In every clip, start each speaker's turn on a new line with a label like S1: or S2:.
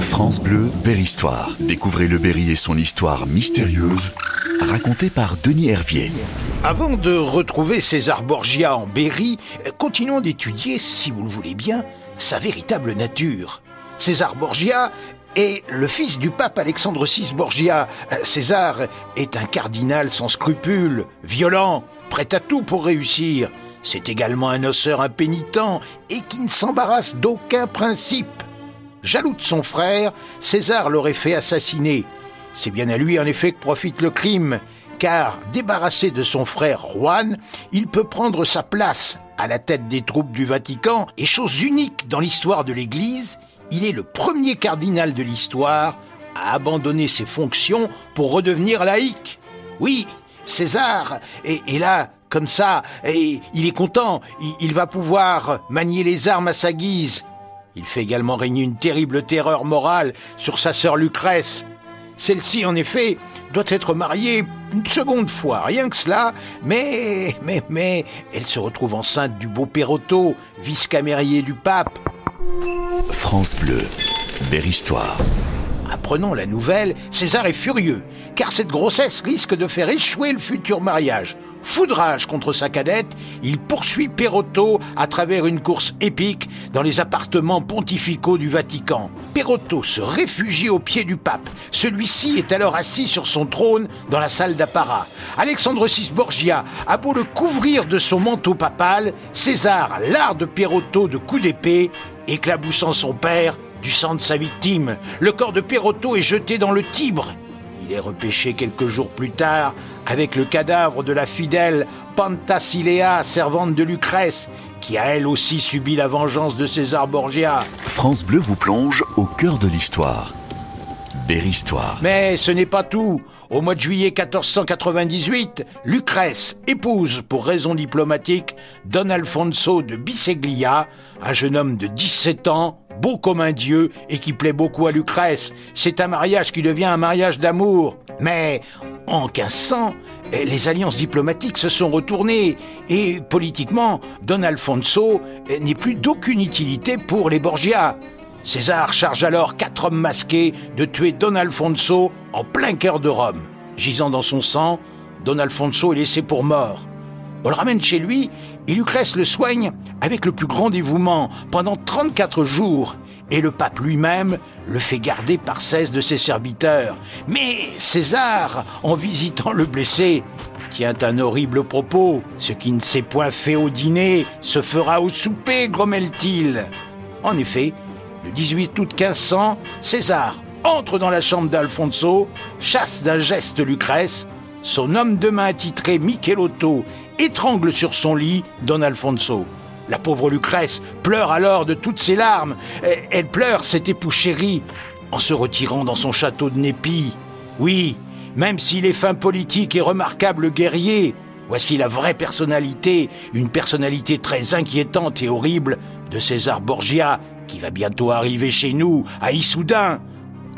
S1: France Bleu, Berry-Histoire. Découvrez le Berry et son histoire mystérieuse, racontée par Denis Hervier.
S2: Avant de retrouver César Borgia en Berry, continuons d'étudier, si vous le voulez bien, sa véritable nature. César Borgia est le fils du pape Alexandre VI Borgia. César est un cardinal sans scrupules, violent, prêt à tout pour réussir. C'est également un osseur impénitent et qui ne s'embarrasse d'aucun principe. Jaloux de son frère, César l'aurait fait assassiner. C'est bien à lui en effet que profite le crime, car débarrassé de son frère Juan, il peut prendre sa place à la tête des troupes du Vatican, et chose unique dans l'histoire de l'Église, il est le premier cardinal de l'histoire à abandonner ses fonctions pour redevenir laïque. Oui, César est, là, comme ça, et il est content, il va pouvoir manier les armes à sa guise. Il fait également régner une terrible terreur morale sur sa sœur Lucrèce. Celle-ci, en effet, doit être mariée une seconde fois, rien que cela, mais, mais, mais, elle se retrouve enceinte du beau Perotto, vice-camérier du pape.
S1: France Bleu, belle histoire.
S2: Apprenant la nouvelle, César est furieux, car cette grossesse risque de faire échouer le futur mariage. Foudrage contre sa cadette, il poursuit Perotto à travers une course épique dans les appartements pontificaux du Vatican. Perotto se réfugie au pied du pape. Celui-ci est alors assis sur son trône dans la salle d'apparat. Alexandre VI Borgia a beau le couvrir de son manteau papal, César larde Perotto de coups d'épée, éclaboussant son père du sang de sa victime. Le corps de Perotto est jeté dans le Tibre. Il est repêché quelques jours plus tard avec le cadavre de la fidèle Pantasilea, servante de Lucrèce, qui a elle aussi subi la vengeance de César Borgia.
S1: France Bleu vous plonge au cœur de l'histoire. Histoire.
S2: Mais ce n'est pas tout. Au mois de juillet 1498, Lucrèce épouse, pour raisons diplomatiques, Don Alfonso de Biseglia, un jeune homme de 17 ans, beau comme un dieu et qui plaît beaucoup à Lucrèce. C'est un mariage qui devient un mariage d'amour. Mais en 1500, les alliances diplomatiques se sont retournées et politiquement, Don Alfonso n'est plus d'aucune utilité pour les Borgia. César charge alors quatre hommes masqués de tuer Don Alfonso en plein cœur de Rome. Gisant dans son sang, Don Alfonso est laissé pour mort. On le ramène chez lui et Lucrèce le soigne avec le plus grand dévouement pendant 34 jours. Et le pape lui-même le fait garder par 16 de ses serviteurs. Mais César, en visitant le blessé, tient un horrible propos. Ce qui ne s'est point fait au dîner se fera au souper, grommelle-t-il. En effet, le 18 août 1500, César entre dans la chambre d'Alfonso, chasse d'un geste Lucrèce, son homme de main attitré Michelotto étrangle sur son lit Don Alfonso. La pauvre Lucrèce pleure alors de toutes ses larmes. Elle pleure cet époux chéri en se retirant dans son château de Népi. Oui, même s'il est fin politique et remarquable guerrier, voici la vraie personnalité, une personnalité très inquiétante et horrible de César Borgia, qui va bientôt arriver chez nous, à Issoudun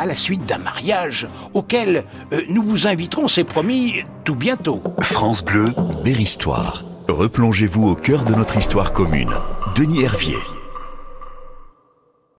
S2: à la suite d'un mariage auquel euh, nous vous inviterons, c'est promis, tout bientôt.
S1: France Bleu, histoire. Replongez-vous au cœur de notre histoire commune. Denis Hervier.